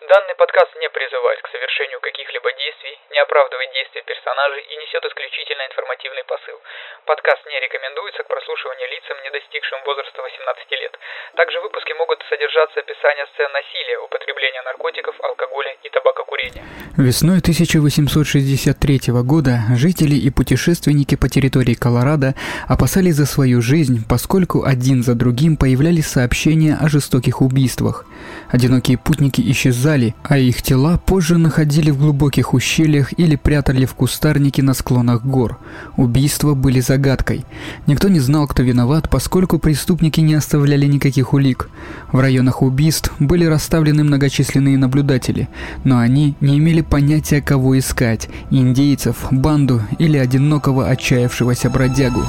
Данный подкаст не призывает к совершению каких-либо действий, не оправдывает действия персонажей и несет исключительно информативный посыл. Подкаст не рекомендуется к прослушиванию лицам, не достигшим возраста 18 лет. Также в выпуске могут содержаться описания сцен насилия, употребления наркотиков, алкоголя и табакокурения. Весной 1863 года жители и путешественники по территории Колорадо опасались за свою жизнь, поскольку один за другим появлялись сообщения о жестоких убийствах. Одинокие путники исчезали, а их тела позже находили в глубоких ущельях или прятали в кустарнике на склонах гор. Убийства были загадкой. Никто не знал, кто виноват, поскольку преступники не оставляли никаких улик. В районах убийств были расставлены многочисленные наблюдатели, но они не имели понятия, кого искать – индейцев, банду или одинокого отчаявшегося бродягу.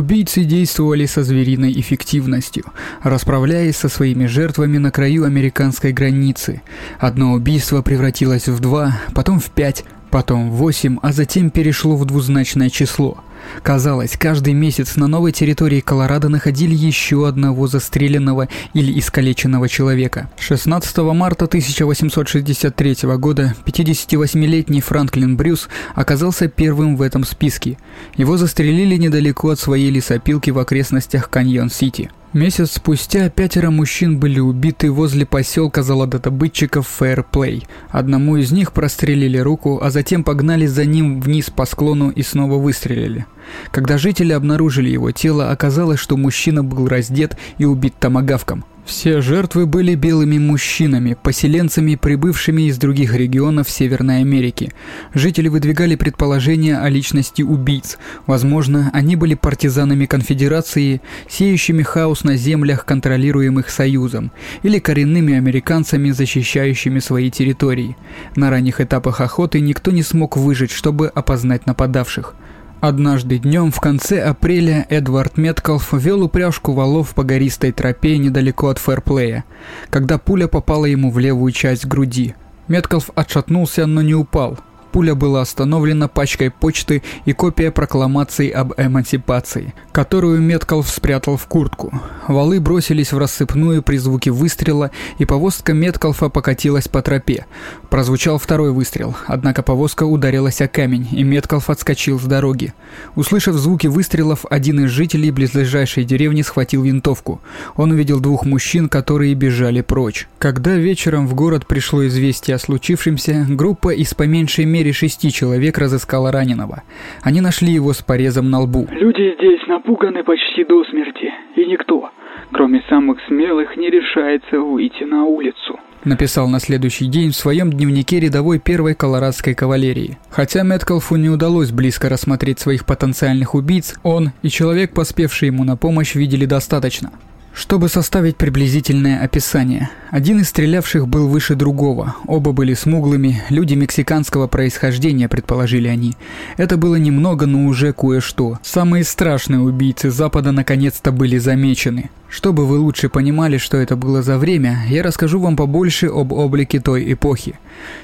Убийцы действовали со звериной эффективностью, расправляясь со своими жертвами на краю американской границы. Одно убийство превратилось в два, потом в пять, потом в восемь, а затем перешло в двузначное число – Казалось, каждый месяц на новой территории Колорадо находили еще одного застреленного или искалеченного человека. 16 марта 1863 года 58-летний Франклин Брюс оказался первым в этом списке. Его застрелили недалеко от своей лесопилки в окрестностях Каньон-Сити. Месяц спустя пятеро мужчин были убиты возле поселка золотодобытчиков Фэрплей. Одному из них прострелили руку, а затем погнали за ним вниз по склону и снова выстрелили. Когда жители обнаружили его тело, оказалось, что мужчина был раздет и убит томагавком. Все жертвы были белыми мужчинами, поселенцами, прибывшими из других регионов Северной Америки. Жители выдвигали предположения о личности убийц. Возможно, они были партизанами конфедерации, сеющими хаос на землях, контролируемых Союзом, или коренными американцами, защищающими свои территории. На ранних этапах охоты никто не смог выжить, чтобы опознать нападавших. Однажды днем в конце апреля Эдвард Меткалф вел упряжку валов по гористой тропе недалеко от Фэрплея, когда пуля попала ему в левую часть груди. Меткалф отшатнулся, но не упал – Пуля была остановлена пачкой почты и копия прокламации об эмансипации, которую Меткалф спрятал в куртку. Валы бросились в рассыпную при звуке выстрела, и повозка Меткалфа покатилась по тропе. Прозвучал второй выстрел, однако повозка ударилась о камень, и Меткалф отскочил с дороги. Услышав звуки выстрелов, один из жителей близлежащей деревни схватил винтовку. Он увидел двух мужчин, которые бежали прочь. Когда вечером в город пришло известие о случившемся, группа из по меньшей мере шести человек разыскала раненого. Они нашли его с порезом на лбу. «Люди здесь напуганы почти до смерти, и никто, кроме самых смелых, не решается выйти на улицу» написал на следующий день в своем дневнике рядовой первой колорадской кавалерии. Хотя Мэткалфу не удалось близко рассмотреть своих потенциальных убийц, он и человек, поспевший ему на помощь, видели достаточно. Чтобы составить приблизительное описание, один из стрелявших был выше другого, оба были смуглыми, люди мексиканского происхождения, предположили они. Это было немного, но уже кое-что. Самые страшные убийцы Запада наконец-то были замечены. Чтобы вы лучше понимали, что это было за время, я расскажу вам побольше об облике той эпохи.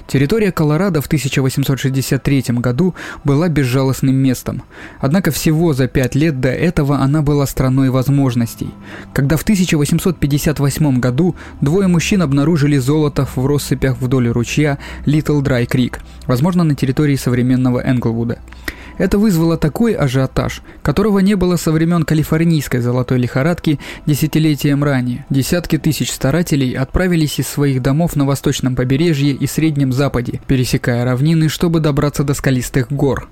Территория Колорадо в 1863 году была безжалостным местом. Однако всего за пять лет до этого она была страной возможностей. Когда в 1858 году двое мужчин обнаружили золото в россыпях вдоль ручья Литл Драй Крик, возможно на территории современного Энглвуда. Это вызвало такой ажиотаж, которого не было со времен калифорнийской золотой лихорадки десятилетием ранее. Десятки тысяч старателей отправились из своих домов на восточном побережье и Среднем Западе, пересекая равнины, чтобы добраться до скалистых гор.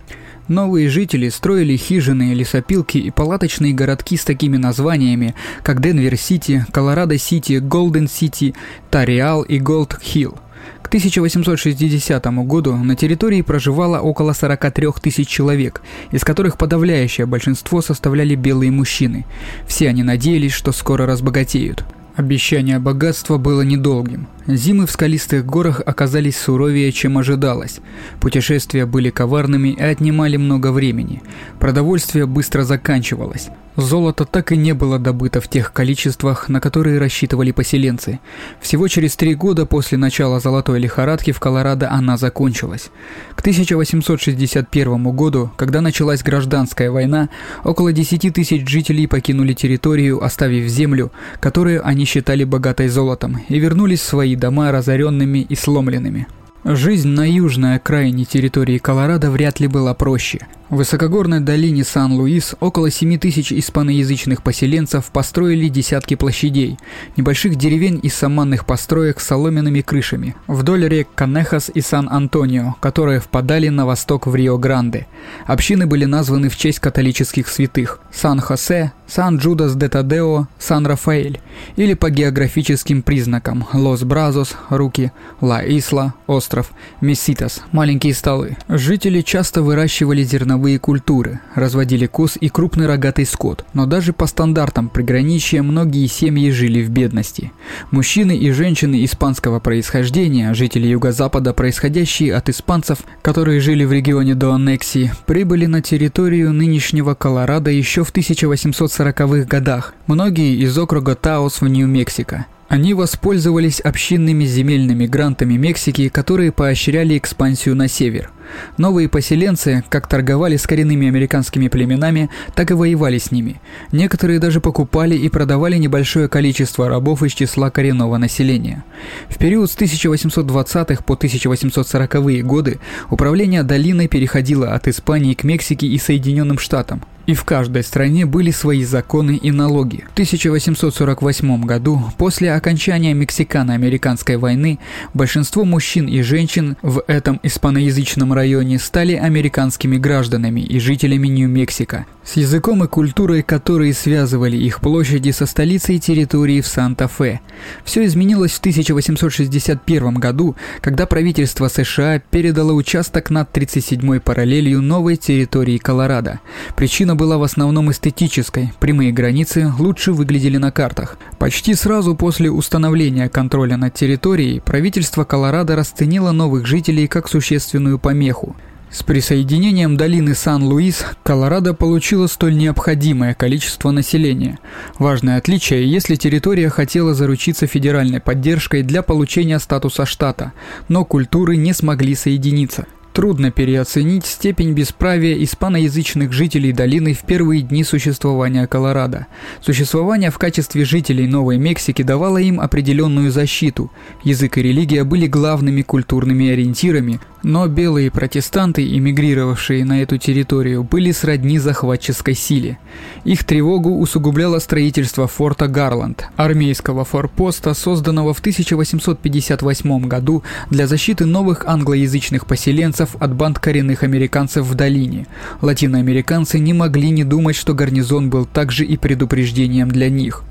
Новые жители строили хижины, лесопилки и палаточные городки с такими названиями, как Денвер-Сити, Колорадо-Сити, Голден-Сити, Тарриал и Голд-Хилл. К 1860 году на территории проживало около 43 тысяч человек, из которых подавляющее большинство составляли белые мужчины. Все они надеялись, что скоро разбогатеют. Обещание богатства было недолгим. Зимы в скалистых горах оказались суровее, чем ожидалось. Путешествия были коварными и отнимали много времени. Продовольствие быстро заканчивалось. Золото так и не было добыто в тех количествах, на которые рассчитывали поселенцы. Всего через три года после начала золотой лихорадки в Колорадо она закончилась. К 1861 году, когда началась гражданская война, около 10 тысяч жителей покинули территорию, оставив землю, которую они считали богатой золотом, и вернулись в свои дома разоренными и сломленными. Жизнь на южной окраине территории Колорадо вряд ли была проще. В высокогорной долине Сан-Луис около 7 тысяч испаноязычных поселенцев построили десятки площадей, небольших деревень из саманных построек с соломенными крышами, вдоль рек Канехас и Сан-Антонио, которые впадали на восток в Рио-Гранде. Общины были названы в честь католических святых – Сан-Хосе, Сан-Джудас де Тадео, Сан-Рафаэль, или по географическим признакам – Лос-Бразос, Руки, Ла-Исла, остров, Меситас, маленькие столы. Жители часто выращивали зерновые зерновые культуры, разводили коз и крупный рогатый скот, но даже по стандартам приграничья многие семьи жили в бедности. Мужчины и женщины испанского происхождения, жители Юго-Запада, происходящие от испанцев, которые жили в регионе до аннексии, прибыли на территорию нынешнего Колорадо еще в 1840-х годах, многие из округа Таос в Нью-Мексико. Они воспользовались общинными земельными грантами Мексики, которые поощряли экспансию на север. Новые поселенцы как торговали с коренными американскими племенами, так и воевали с ними. Некоторые даже покупали и продавали небольшое количество рабов из числа коренного населения. В период с 1820-х по 1840-е годы управление долиной переходило от Испании к Мексике и Соединенным Штатам. И в каждой стране были свои законы и налоги. В 1848 году, после окончания Мексикано-американской войны, большинство мужчин и женщин в этом испаноязычном районе стали американскими гражданами и жителями Нью-Мексико, с языком и культурой, которые связывали их площади со столицей территории в Санта-Фе. Все изменилось в 1861 году, когда правительство США передало участок над 37-й параллелью новой территории Колорадо. Причина была в основном эстетической, прямые границы лучше выглядели на картах. Почти сразу после установления контроля над территорией, правительство Колорадо расценило новых жителей как существенную помеху. С присоединением долины Сан-Луис Колорадо получила столь необходимое количество населения. Важное отличие, если территория хотела заручиться федеральной поддержкой для получения статуса штата, но культуры не смогли соединиться. Трудно переоценить степень бесправия испаноязычных жителей долины в первые дни существования Колорадо. Существование в качестве жителей Новой Мексики давало им определенную защиту. Язык и религия были главными культурными ориентирами, но белые протестанты, эмигрировавшие на эту территорию, были сродни захватческой силе. Их тревогу усугубляло строительство форта Гарланд, армейского форпоста, созданного в 1858 году для защиты новых англоязычных поселенцев от банд коренных американцев в долине. Латиноамериканцы не могли не думать, что гарнизон был также и предупреждением для них.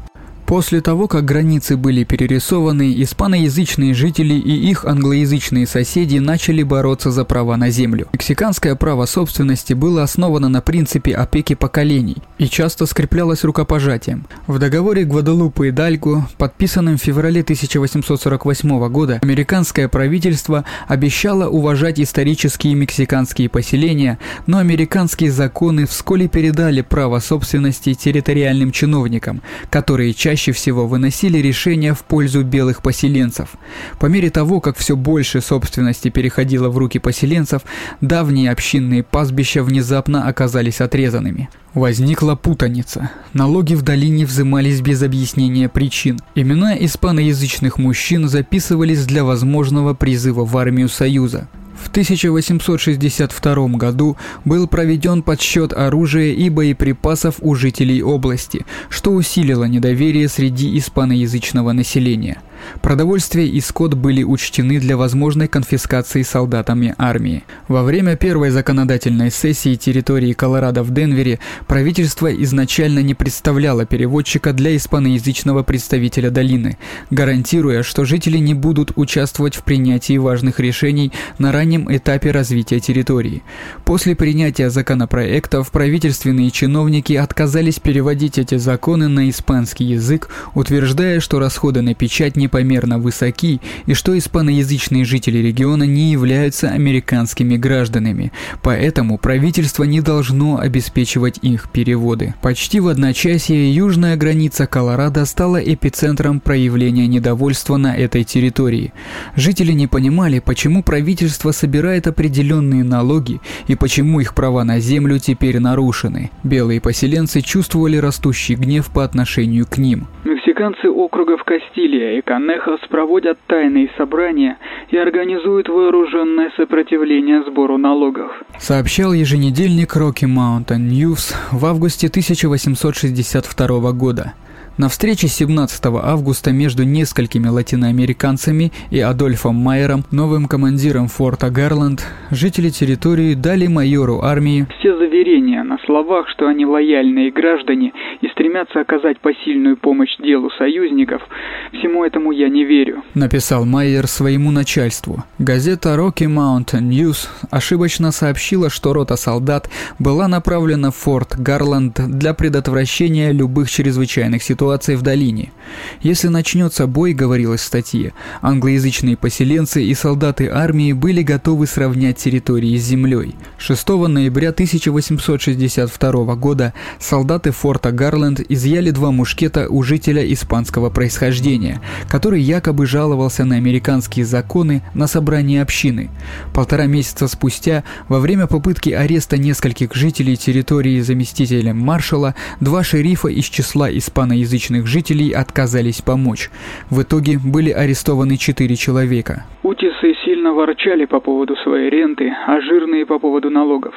После того, как границы были перерисованы, испаноязычные жители и их англоязычные соседи начали бороться за права на землю. Мексиканское право собственности было основано на принципе опеки поколений и часто скреплялось рукопожатием. В договоре Гваделупы и Дальгу, подписанном в феврале 1848 года, американское правительство обещало уважать исторические мексиканские поселения, но американские законы вскоре передали право собственности территориальным чиновникам, которые чаще чаще всего выносили решения в пользу белых поселенцев. По мере того, как все больше собственности переходило в руки поселенцев, давние общинные пастбища внезапно оказались отрезанными. Возникла путаница. Налоги в долине взимались без объяснения причин. Имена испаноязычных мужчин записывались для возможного призыва в армию Союза. В 1862 году был проведен подсчет оружия и боеприпасов у жителей области, что усилило недоверие среди испаноязычного населения – Продовольствие и скот были учтены для возможной конфискации солдатами армии. Во время первой законодательной сессии территории Колорадо в Денвере правительство изначально не представляло переводчика для испаноязычного представителя долины, гарантируя, что жители не будут участвовать в принятии важных решений на раннем этапе развития территории. После принятия законопроектов правительственные чиновники отказались переводить эти законы на испанский язык, утверждая, что расходы на печать не непомерно высоки и что испаноязычные жители региона не являются американскими гражданами, поэтому правительство не должно обеспечивать их переводы. Почти в одночасье южная граница Колорадо стала эпицентром проявления недовольства на этой территории. Жители не понимали, почему правительство собирает определенные налоги и почему их права на землю теперь нарушены. Белые поселенцы чувствовали растущий гнев по отношению к ним. Мексиканцы округов Кастилия и Канехас проводят тайные собрания и организуют вооруженное сопротивление сбору налогов. Сообщал еженедельник Rocky Mountain News в августе 1862 года. На встрече 17 августа между несколькими латиноамериканцами и Адольфом Майером, новым командиром форта Гарланд, жители территории дали майору армии все заверения на словах, что они лояльные граждане и стремятся оказать посильную помощь делу союзников, всему этому я не верю. Написал Майер своему начальству. Газета Rocky Mountain News ошибочно сообщила, что рота солдат была направлена в форт Гарланд для предотвращения любых чрезвычайных ситуаций ситуации в долине. Если начнется бой, говорилось в статье, англоязычные поселенцы и солдаты армии были готовы сравнять территории с землей. 6 ноября 1862 года солдаты форта Гарленд изъяли два мушкета у жителя испанского происхождения, который якобы жаловался на американские законы на собрании общины. Полтора месяца спустя, во время попытки ареста нескольких жителей территории заместителем маршала, два шерифа из числа испаноязычных русскоязычных жителей отказались помочь. В итоге были арестованы четыре человека. Утисы сильно ворчали по поводу своей ренты, а жирные по поводу налогов.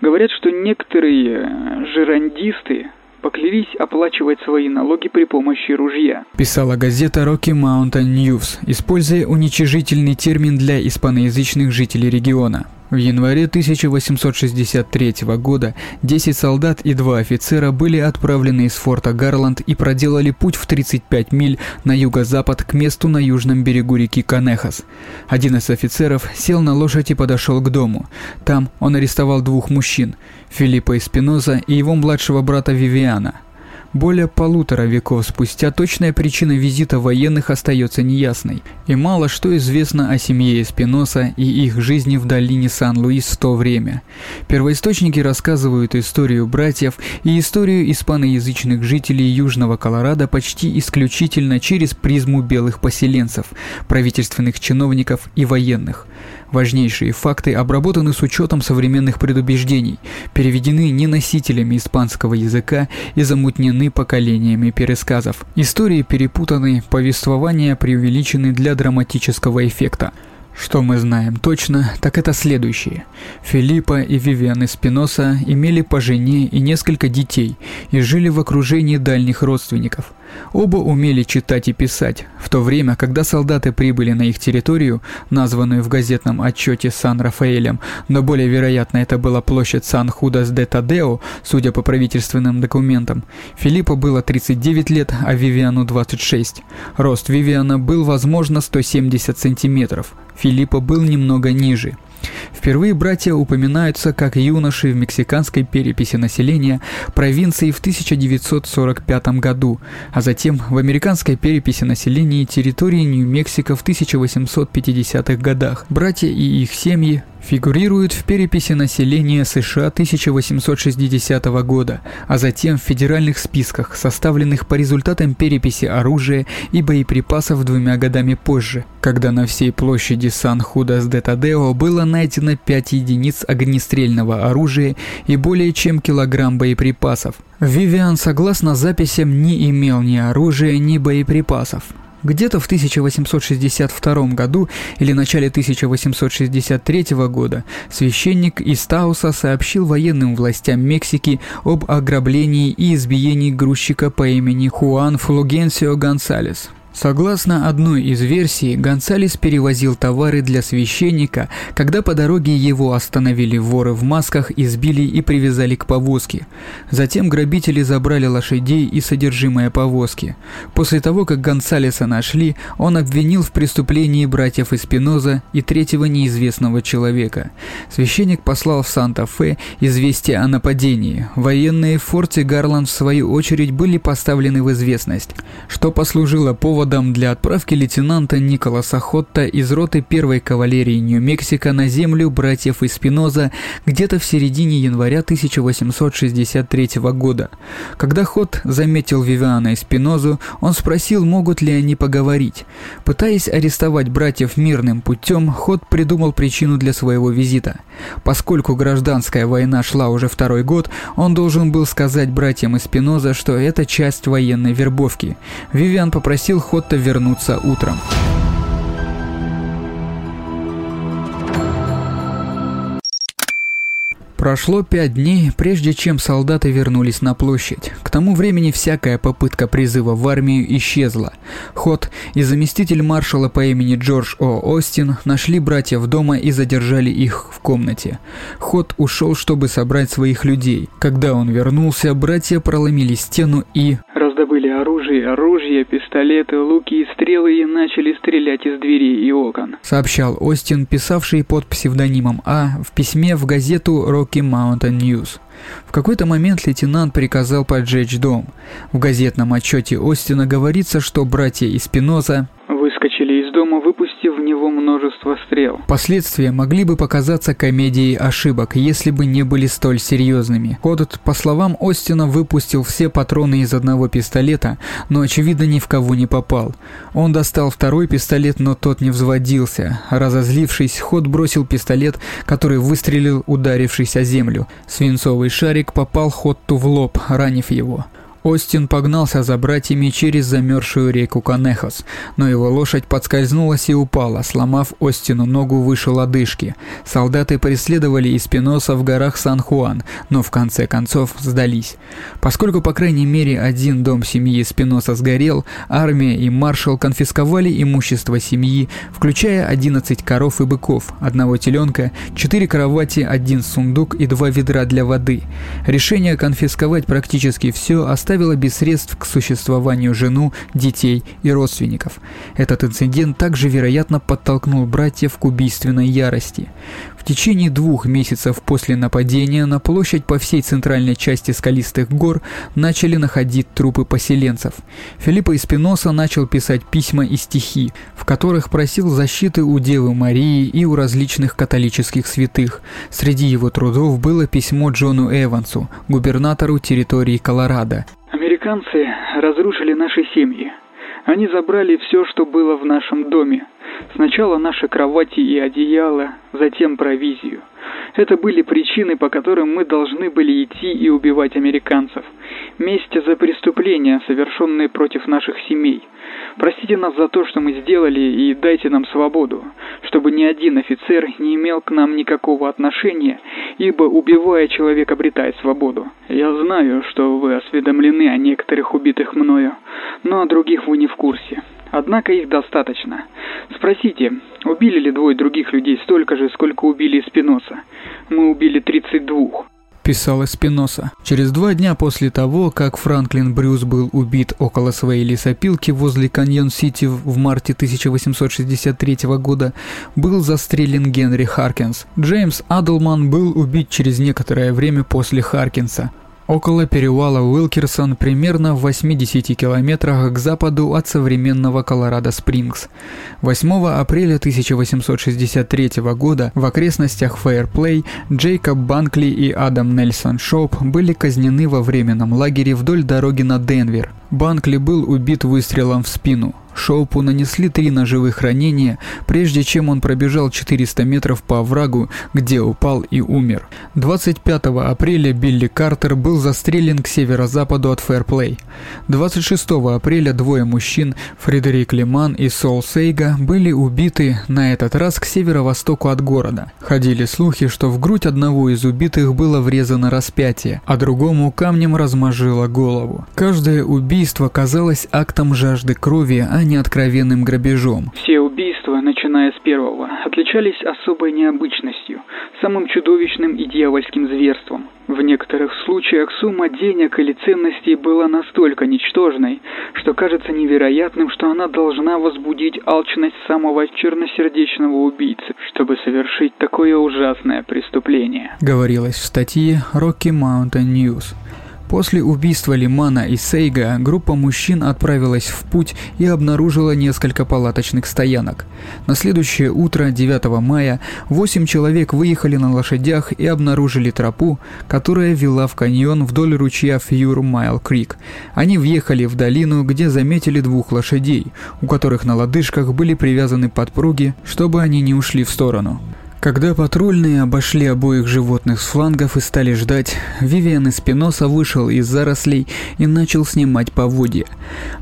Говорят, что некоторые жирандисты поклялись оплачивать свои налоги при помощи ружья. Писала газета Rocky Mountain News, используя уничижительный термин для испаноязычных жителей региона. В январе 1863 года 10 солдат и 2 офицера были отправлены из форта Гарланд и проделали путь в 35 миль на юго-запад к месту на южном берегу реки Канехас. Один из офицеров сел на лошадь и подошел к дому. Там он арестовал двух мужчин – Филиппа Эспиноза и его младшего брата Вивиана – более полутора веков спустя точная причина визита военных остается неясной, и мало что известно о семье Эспиноса и их жизни в долине Сан-Луис в то время. Первоисточники рассказывают историю братьев и историю испаноязычных жителей Южного Колорадо почти исключительно через призму белых поселенцев, правительственных чиновников и военных. Важнейшие факты обработаны с учетом современных предубеждений, переведены не носителями испанского языка и замутнены поколениями пересказов. Истории перепутаны, повествования преувеличены для драматического эффекта. Что мы знаем точно, так это следующее. Филиппа и Вивиан Спиноса имели по жене и несколько детей и жили в окружении дальних родственников. Оба умели читать и писать, в то время, когда солдаты прибыли на их территорию, названную в газетном отчете Сан-Рафаэлем, но более вероятно это была площадь Сан-Худас-де-Тадео, судя по правительственным документам, Филиппу было 39 лет, а Вивиану 26. Рост Вивиана был, возможно, 170 сантиметров, Филиппа был немного ниже. Впервые братья упоминаются как юноши в мексиканской переписи населения провинции в 1945 году, а затем в американской переписи населения территории Нью-Мексико в 1850-х годах. Братья и их семьи фигурируют в переписи населения США 1860 года, а затем в федеральных списках, составленных по результатам переписи оружия и боеприпасов двумя годами позже, когда на всей площади Сан-Худас-де-Тадео было найдено 5 единиц огнестрельного оружия и более чем килограмм боеприпасов. Вивиан, согласно записям, не имел ни оружия, ни боеприпасов. Где-то в 1862 году или начале 1863 года священник из Тауса сообщил военным властям Мексики об ограблении и избиении грузчика по имени Хуан Флугенсио Гонсалес. Согласно одной из версий, Гонсалес перевозил товары для священника, когда по дороге его остановили воры в масках, избили и привязали к повозке. Затем грабители забрали лошадей и содержимое повозки. После того, как Гонсалеса нашли, он обвинил в преступлении братьев Эспиноза и третьего неизвестного человека. Священник послал в Санта-Фе известие о нападении. Военные в форте Гарланд в свою очередь были поставлены в известность, что послужило поводом поводом для отправки лейтенанта Николаса Хотта из роты первой кавалерии Нью-Мексико на землю братьев Испиноза где-то в середине января 1863 года. Когда Хотт заметил Вивиана Испинозу, он спросил, могут ли они поговорить. Пытаясь арестовать братьев мирным путем, Хотт придумал причину для своего визита. Поскольку гражданская война шла уже второй год, он должен был сказать братьям Испиноза, что это часть военной вербовки. Вивиан попросил Хотта вернуться утром. Прошло пять дней, прежде чем солдаты вернулись на площадь. К тому времени всякая попытка призыва в армию исчезла. Ход и заместитель маршала по имени Джордж О. Остин нашли братьев дома и задержали их в комнате. Ход ушел, чтобы собрать своих людей. Когда он вернулся, братья проломили стену и раздобыли оружие, оружие, пистолеты, луки и стрелы и начали стрелять из дверей и окон. Сообщал Остин, писавший под псевдонимом А в письме в газету Rocky Mountain News. В какой-то момент лейтенант приказал поджечь дом. В газетном отчете Остина говорится, что братья из Пиноза дома, выпустив в него множество стрел. Последствия могли бы показаться комедией ошибок, если бы не были столь серьезными. Кодот, по словам Остина, выпустил все патроны из одного пистолета, но очевидно ни в кого не попал. Он достал второй пистолет, но тот не взводился. Разозлившись, Ход бросил пистолет, который выстрелил, ударившись о землю. Свинцовый шарик попал Хотту в лоб, ранив его. Остин погнался за братьями через замерзшую реку Канехос, но его лошадь подскользнулась и упала, сломав Остину ногу выше лодыжки. Солдаты преследовали Испиноса в горах Сан-Хуан, но в конце концов сдались. Поскольку по крайней мере один дом семьи Испиноса сгорел, армия и маршал конфисковали имущество семьи, включая 11 коров и быков, одного теленка, 4 кровати, один сундук и два ведра для воды. Решение конфисковать практически все оставилось оставила без средств к существованию жену, детей и родственников. Этот инцидент также, вероятно, подтолкнул братьев к убийственной ярости. В течение двух месяцев после нападения на площадь по всей центральной части скалистых гор начали находить трупы поселенцев. Филиппо Испиноса начал писать письма и стихи, в которых просил защиты у Девы Марии и у различных католических святых. Среди его трудов было письмо Джону Эвансу, губернатору территории Колорадо, Американцы разрушили наши семьи. Они забрали все, что было в нашем доме. Сначала наши кровати и одеяла, затем провизию. Это были причины, по которым мы должны были идти и убивать американцев. Месть за преступления, совершенные против наших семей. Простите нас за то, что мы сделали, и дайте нам свободу, чтобы ни один офицер не имел к нам никакого отношения, ибо убивая человек обретает свободу. Я знаю, что вы осведомлены о некоторых убитых мною, но о других вы не в курсе. Однако их достаточно. Спросите, убили ли двое других людей столько же, сколько убили Спиноса? Мы убили 32 писал Эспиноса. Через два дня после того, как Франклин Брюс был убит около своей лесопилки возле Каньон-Сити в марте 1863 года, был застрелен Генри Харкинс. Джеймс Адлман был убит через некоторое время после Харкинса около перевала Уилкерсон, примерно в 80 километрах к западу от современного Колорадо-Спрингс. 8 апреля 1863 года в окрестностях Фейерплей Джейкоб Банкли и Адам Нельсон Шоп были казнены во временном лагере вдоль дороги на Денвер. Банкли был убит выстрелом в спину. Шоупу нанесли три ножевых ранения, прежде чем он пробежал 400 метров по оврагу, где упал и умер. 25 апреля Билли Картер был застрелен к северо-западу от Фэрплей. 26 апреля двое мужчин, Фредерик Леман и Сол Сейга, были убиты, на этот раз к северо-востоку от города. Ходили слухи, что в грудь одного из убитых было врезано распятие, а другому камнем размажило голову. Каждое убийство казалось актом жажды крови, а не откровенным грабежом. Все убийства, начиная с первого, отличались особой необычностью, самым чудовищным и дьявольским зверством. В некоторых случаях сумма денег или ценностей была настолько ничтожной, что кажется невероятным, что она должна возбудить алчность самого черносердечного убийцы, чтобы совершить такое ужасное преступление. Говорилось в статье Rocky Mountain News. После убийства Лимана и Сейга группа мужчин отправилась в путь и обнаружила несколько палаточных стоянок. На следующее утро, 9 мая, 8 человек выехали на лошадях и обнаружили тропу, которая вела в каньон вдоль ручья Фьюр Майл Крик. Они въехали в долину, где заметили двух лошадей, у которых на лодыжках были привязаны подпруги, чтобы они не ушли в сторону. Когда патрульные обошли обоих животных с флангов и стали ждать, Вивиан Эспиноса вышел из зарослей и начал снимать поводья.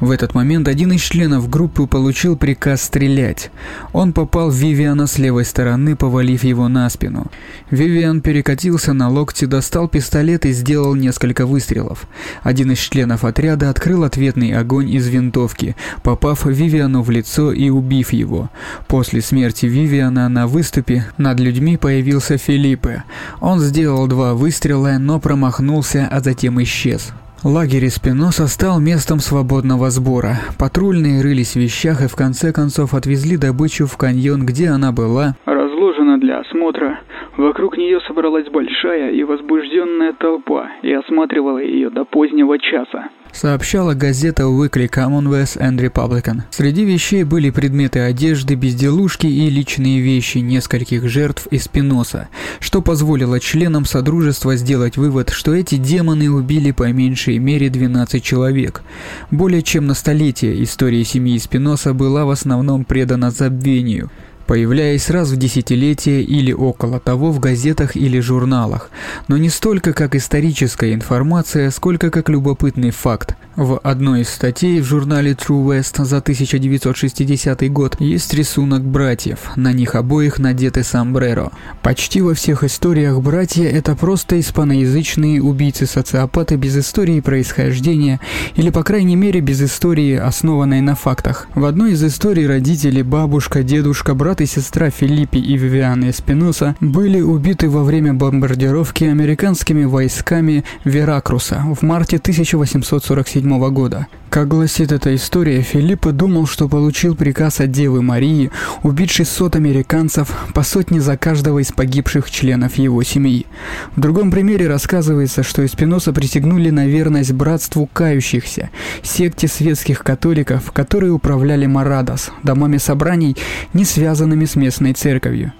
В этот момент один из членов группы получил приказ стрелять. Он попал в Вивиана с левой стороны, повалив его на спину. Вивиан перекатился на локти, достал пистолет и сделал несколько выстрелов. Один из членов отряда открыл ответный огонь из винтовки, попав Вивиану в лицо и убив его. После смерти Вивиана на выступе над людьми появился Филиппе. Он сделал два выстрела, но промахнулся, а затем исчез. Лагерь Эспиноса стал местом свободного сбора. Патрульные рылись в вещах и в конце концов отвезли добычу в каньон, где она была разложена для осмотра. Вокруг нее собралась большая и возбужденная толпа и осматривала ее до позднего часа сообщала газета Weekly Commonwealth and Republican. Среди вещей были предметы одежды, безделушки и личные вещи нескольких жертв из Пиноса, что позволило членам Содружества сделать вывод, что эти демоны убили по меньшей мере 12 человек. Более чем на столетие история семьи Спиноса была в основном предана забвению появляясь раз в десятилетие или около того в газетах или журналах, но не столько как историческая информация, сколько как любопытный факт. В одной из статей в журнале True West за 1960 год есть рисунок братьев, на них обоих надеты сомбреро. Почти во всех историях братья это просто испаноязычные убийцы-социопаты без истории происхождения, или по крайней мере без истории, основанной на фактах. В одной из историй родители, бабушка, дедушка, брат брат и сестра Филиппи и Вивианы Эспиноса были убиты во время бомбардировки американскими войсками Веракруса в марте 1847 года. Как гласит эта история, Филиппо думал, что получил приказ от Девы Марии убить 600 американцев по сотне за каждого из погибших членов его семьи. В другом примере рассказывается, что Эспиноса присягнули на верность братству кающихся, секте светских католиков, которые управляли Марадос, домами собраний, не связанными с местной церковью.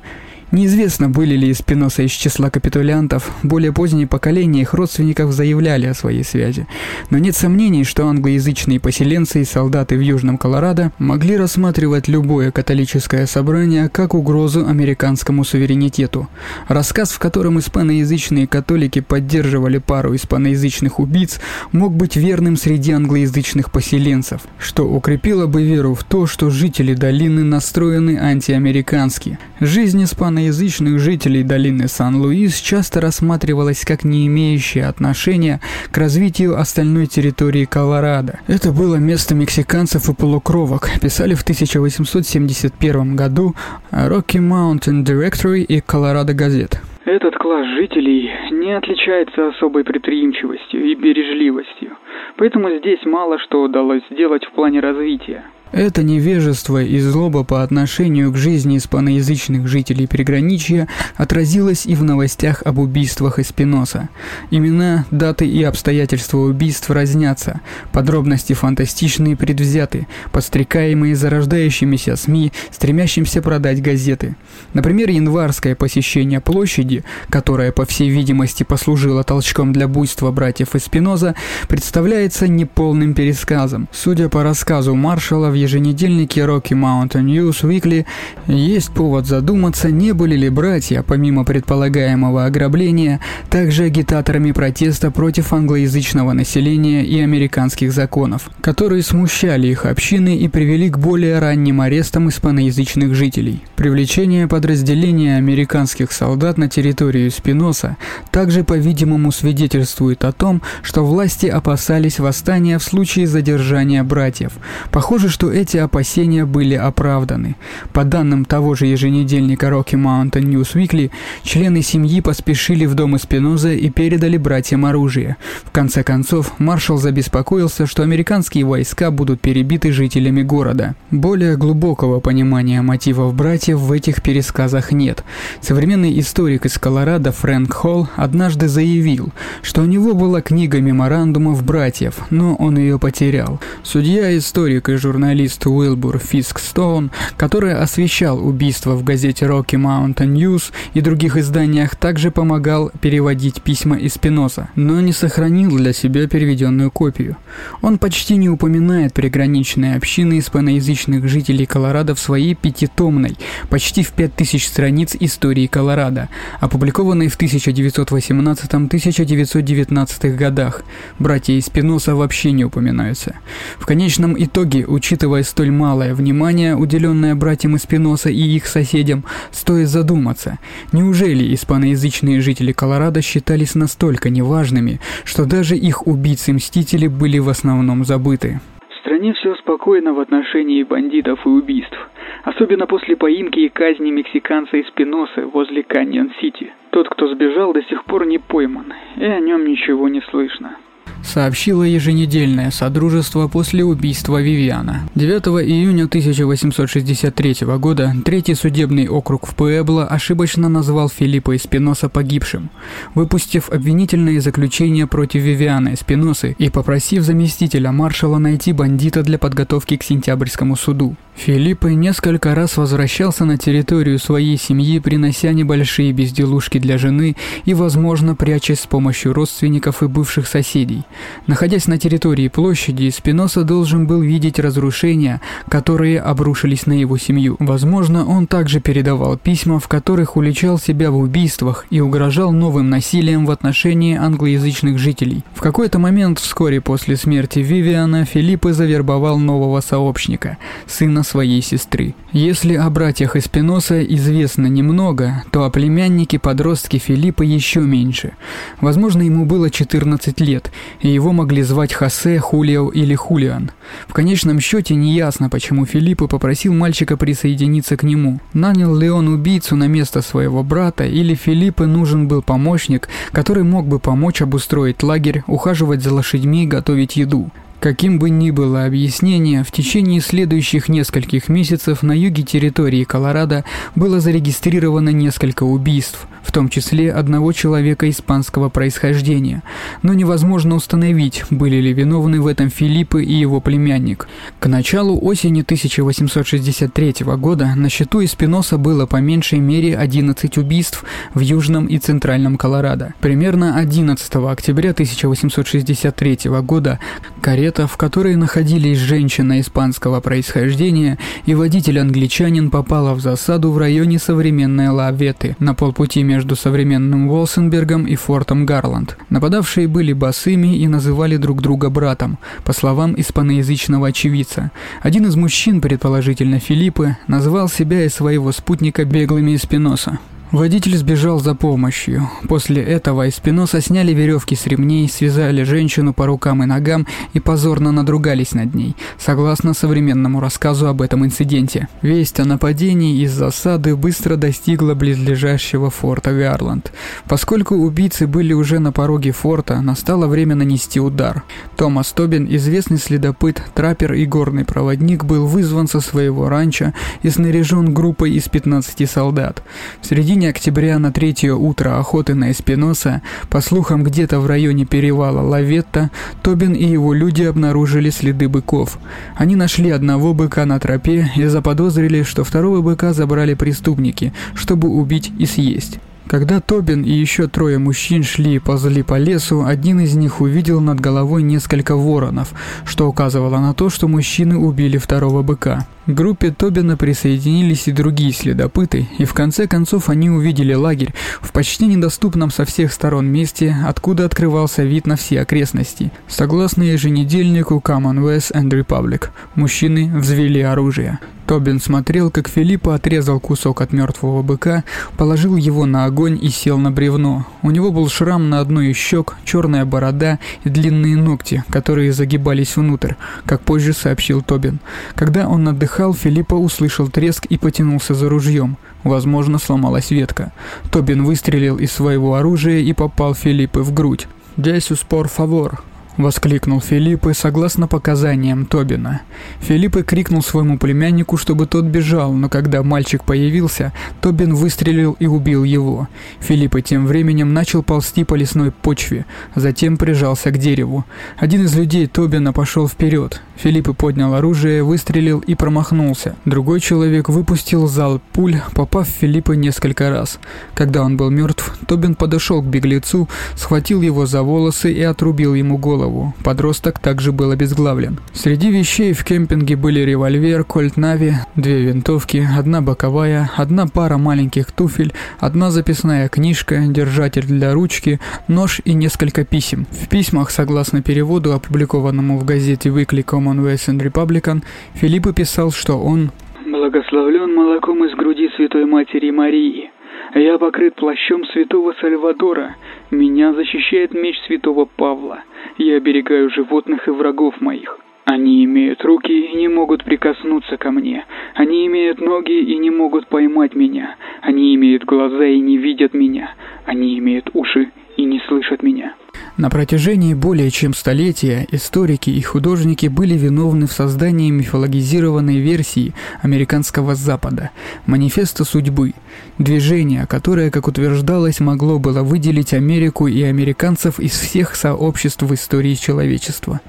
Неизвестно, были ли Спиноса из числа капитулянтов, более поздние поколения их родственников заявляли о своей связи. Но нет сомнений, что англоязычные поселенцы и солдаты в Южном Колорадо могли рассматривать любое католическое собрание как угрозу американскому суверенитету. Рассказ, в котором испаноязычные католики поддерживали пару испаноязычных убийц, мог быть верным среди англоязычных поселенцев, что укрепило бы веру в то, что жители долины настроены антиамерикански. Жизнь испано испаноязычных жителей долины Сан-Луис часто рассматривалась как не имеющее отношения к развитию остальной территории Колорадо. Это было место мексиканцев и полукровок, писали в 1871 году Rocky Mountain Directory и Colorado Gazette. Этот класс жителей не отличается особой предприимчивостью и бережливостью, поэтому здесь мало что удалось сделать в плане развития. Это невежество и злоба по отношению к жизни испаноязычных жителей приграничья отразилось и в новостях об убийствах Эспиноса. Имена, даты и обстоятельства убийств разнятся, подробности фантастичные предвзяты, подстрекаемые зарождающимися СМИ, стремящимся продать газеты. Например, январское посещение площади, которое, по всей видимости, послужило толчком для буйства братьев Эспиноза, представляется неполным пересказом. Судя по рассказу маршала, в еженедельнике Rocky Mountain News Weekly есть повод задуматься, не были ли братья, помимо предполагаемого ограбления, также агитаторами протеста против англоязычного населения и американских законов, которые смущали их общины и привели к более ранним арестам испаноязычных жителей. Привлечение подразделения американских солдат на территорию Спиноса также, по-видимому, свидетельствует о том, что власти опасались восстания в случае задержания братьев. Похоже, что эти опасения были оправданы. По данным того же еженедельника Rocky Mountain News Weekly, члены семьи поспешили в дом Эспиноза и передали братьям оружие. В конце концов, маршал забеспокоился, что американские войска будут перебиты жителями города. Более глубокого понимания мотивов братьев в этих пересказах нет. Современный историк из Колорадо Фрэнк Холл однажды заявил, что у него была книга меморандумов братьев, но он ее потерял. Судья, историк и журналист Уилбур Фиск Стоун, который освещал убийство в газете Rocky Mountain News и других изданиях, также помогал переводить письма из Спиноса, но не сохранил для себя переведенную копию. Он почти не упоминает приграничные общины испаноязычных жителей Колорадо в своей пятитомной, почти в 5000 страниц истории Колорадо, опубликованной в 1918-1919 годах. Братья Спиноса вообще не упоминаются. В конечном итоге, учитывая столь малое внимание, уделенное братьям Спиноса и их соседям, стоит задуматься, неужели испаноязычные жители Колорадо считались настолько неважными, что даже их убийцы-мстители были в основном забыты? В стране все спокойно в отношении бандитов и убийств, особенно после поимки и казни мексиканца из Пиносы возле Каньон-Сити. Тот, кто сбежал, до сих пор не пойман, и о нем ничего не слышно сообщило еженедельное Содружество после убийства Вивиана. 9 июня 1863 года Третий судебный округ в Пуэбло ошибочно назвал Филиппа Эспиноса погибшим, выпустив обвинительное заключение против Вивиана Эспиносы и попросив заместителя маршала найти бандита для подготовки к сентябрьскому суду. Филиппы несколько раз возвращался на территорию своей семьи, принося небольшие безделушки для жены и, возможно, прячась с помощью родственников и бывших соседей. Находясь на территории площади, Спиноса должен был видеть разрушения, которые обрушились на его семью. Возможно, он также передавал письма, в которых уличал себя в убийствах и угрожал новым насилием в отношении англоязычных жителей. В какой-то момент вскоре после смерти Вивиана Филиппе завербовал нового сообщника, сына своей сестры. Если о братьях Эспиноса известно немного, то о племяннике-подростке Филиппа еще меньше. Возможно, ему было 14 лет, и его могли звать Хосе, Хулио или Хулиан. В конечном счете неясно, почему Филиппо попросил мальчика присоединиться к нему. Нанял ли он убийцу на место своего брата, или Филиппе нужен был помощник, который мог бы помочь обустроить лагерь, ухаживать за лошадьми и готовить еду. Каким бы ни было объяснение, в течение следующих нескольких месяцев на юге территории Колорадо было зарегистрировано несколько убийств, в том числе одного человека испанского происхождения, но невозможно установить, были ли виновны в этом Филиппы и его племянник. К началу осени 1863 года на счету Эспиноса было по меньшей мере 11 убийств в южном и центральном Колорадо. Примерно 11 октября 1863 года карета карета, в которой находились женщина испанского происхождения и водитель-англичанин, попала в засаду в районе современной Лаветы, на полпути между современным Волсенбергом и фортом Гарланд. Нападавшие были босыми и называли друг друга братом, по словам испаноязычного очевидца. Один из мужчин, предположительно Филиппы, назвал себя и своего спутника беглыми из Пиноса. Водитель сбежал за помощью. После этого из Пиноса сняли веревки с ремней, связали женщину по рукам и ногам и позорно надругались над ней, согласно современному рассказу об этом инциденте. Весть о нападении из засады быстро достигла близлежащего форта Гарланд. Поскольку убийцы были уже на пороге форта, настало время нанести удар. Томас Тобин, известный следопыт, траппер и горный проводник, был вызван со своего ранчо и снаряжен группой из 15 солдат. В середине середине октября на третье утро охоты на Эспиноса, по слухам где-то в районе перевала Лаветта, Тобин и его люди обнаружили следы быков. Они нашли одного быка на тропе и заподозрили, что второго быка забрали преступники, чтобы убить и съесть. Когда Тобин и еще трое мужчин шли и ползли по лесу, один из них увидел над головой несколько воронов, что указывало на то, что мужчины убили второго быка. К группе Тобина присоединились и другие следопыты, и в конце концов они увидели лагерь в почти недоступном со всех сторон месте, откуда открывался вид на все окрестности. Согласно еженедельнику Commonwealth and Republic, мужчины взвели оружие. Тобин смотрел, как Филиппа отрезал кусок от мертвого быка, положил его на огонь, огонь и сел на бревно. У него был шрам на одной из щек, черная борода и длинные ногти, которые загибались внутрь, как позже сообщил Тобин. Когда он отдыхал, Филиппа услышал треск и потянулся за ружьем. Возможно, сломалась ветка. Тобин выстрелил из своего оружия и попал Филиппе в грудь. «Десюс, пор фавор», Воскликнул Филиппы согласно показаниям Тобина. Филиппы крикнул своему племяннику, чтобы тот бежал, но когда мальчик появился, Тобин выстрелил и убил его. Филиппы тем временем начал ползти по лесной почве, затем прижался к дереву. Один из людей Тобина пошел вперед. Филиппы поднял оружие, выстрелил и промахнулся. Другой человек выпустил зал пуль, попав в Филиппа несколько раз. Когда он был мертв, Тобин подошел к беглецу, схватил его за волосы и отрубил ему голову голову. Подросток также был обезглавлен. Среди вещей в кемпинге были револьвер, кольт Нави, две винтовки, одна боковая, одна пара маленьких туфель, одна записная книжка, держатель для ручки, нож и несколько писем. В письмах, согласно переводу, опубликованному в газете Weekly Commonwealth and Republican, Филипп писал, что он «Благословлен молоком из груди Святой Матери Марии». Я покрыт плащом святого Сальвадора. Меня защищает меч святого Павла. Я оберегаю животных и врагов моих. Они имеют руки и не могут прикоснуться ко мне. Они имеют ноги и не могут поймать меня. Они имеют глаза и не видят меня. Они имеют уши и не слышат меня. На протяжении более чем столетия историки и художники были виновны в создании мифологизированной версии американского Запада – манифеста судьбы, движения, которое, как утверждалось, могло было выделить Америку и американцев из всех сообществ в истории человечества.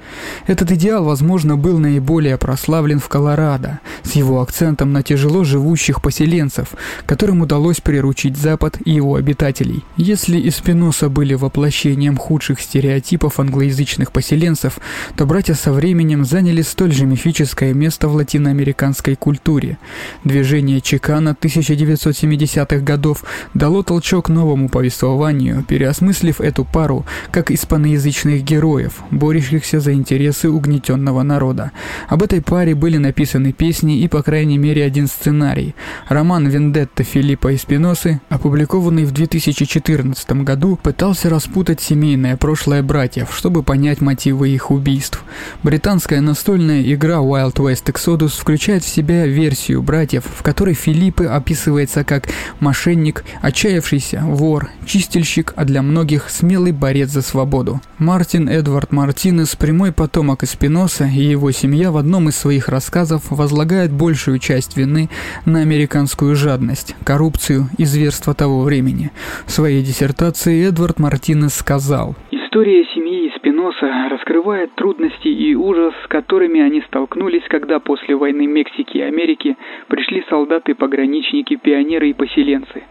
Этот идеал, возможно, был наиболее прославлен в Колорадо, с его акцентом на тяжело живущих поселенцев, которым удалось приручить Запад и его обитателей. Если и Спиноса были воплощением худших стереотипов англоязычных поселенцев, то братья со временем заняли столь же мифическое место в латиноамериканской культуре. Движение Чикана 1970-х годов дало толчок новому повествованию, переосмыслив эту пару как испаноязычных героев, борющихся за интересы угнетенного народа. Об этой паре были написаны песни и, по крайней мере, один сценарий. Роман «Вендетта» Филиппа Эспиносы, опубликованный в 2014 году, пытался распутать семейное прошлое прошлое братьев, чтобы понять мотивы их убийств. Британская настольная игра Wild West Exodus включает в себя версию братьев, в которой Филиппы описывается как мошенник, отчаявшийся, вор, чистильщик, а для многих смелый борец за свободу. Мартин Эдвард Мартинес, прямой потомок Эспиноса и его семья в одном из своих рассказов возлагает большую часть вины на американскую жадность, коррупцию и зверство того времени. В своей диссертации Эдвард Мартинес сказал – История семьи Спиноса раскрывает трудности и ужас, с которыми они столкнулись, когда после войны Мексики и Америки пришли солдаты-пограничники, пионеры и поселенцы.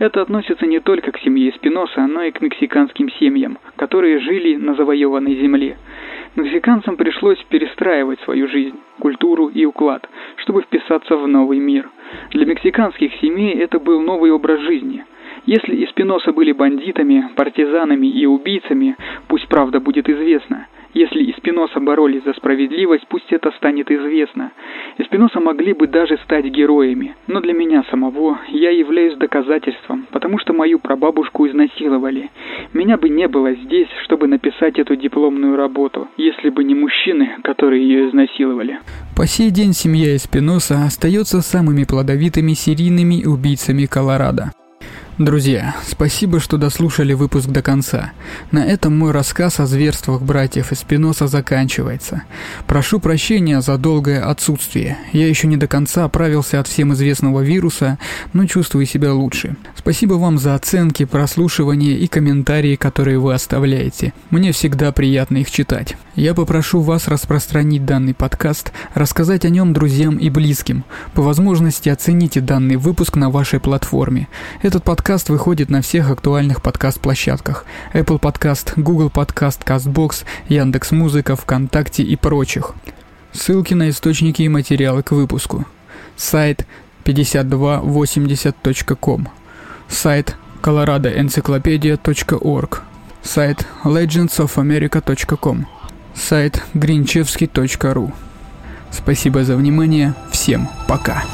Это относится не только к семье Спиноса, но и к мексиканским семьям, которые жили на завоеванной земле. Мексиканцам пришлось перестраивать свою жизнь, культуру и уклад, чтобы вписаться в новый мир. Для мексиканских семей это был новый образ жизни – если и Спиноса были бандитами, партизанами и убийцами, пусть правда будет известна. Если и Спиноса боролись за справедливость, пусть это станет известно. И Спиноса могли бы даже стать героями. Но для меня самого я являюсь доказательством, потому что мою прабабушку изнасиловали. Меня бы не было здесь, чтобы написать эту дипломную работу, если бы не мужчины, которые ее изнасиловали. По сей день семья Эспиноса остается самыми плодовитыми серийными убийцами Колорадо. Друзья, спасибо, что дослушали выпуск до конца. На этом мой рассказ о зверствах братьев Эспиноса заканчивается. Прошу прощения за долгое отсутствие. Я еще не до конца оправился от всем известного вируса, но чувствую себя лучше. Спасибо вам за оценки, прослушивание и комментарии, которые вы оставляете. Мне всегда приятно их читать. Я попрошу вас распространить данный подкаст, рассказать о нем друзьям и близким. По возможности оцените данный выпуск на вашей платформе. Этот подкаст Подкаст выходит на всех актуальных подкаст-площадках. Apple Podcast, Google Podcast, CastBox, Яндекс.Музыка, ВКонтакте и прочих. Ссылки на источники и материалы к выпуску. Сайт 5280.com. Сайт coloradoencyclopedia.org. Сайт legendsofamerica.com. Сайт grinchevsky.ru. Спасибо за внимание. Всем пока.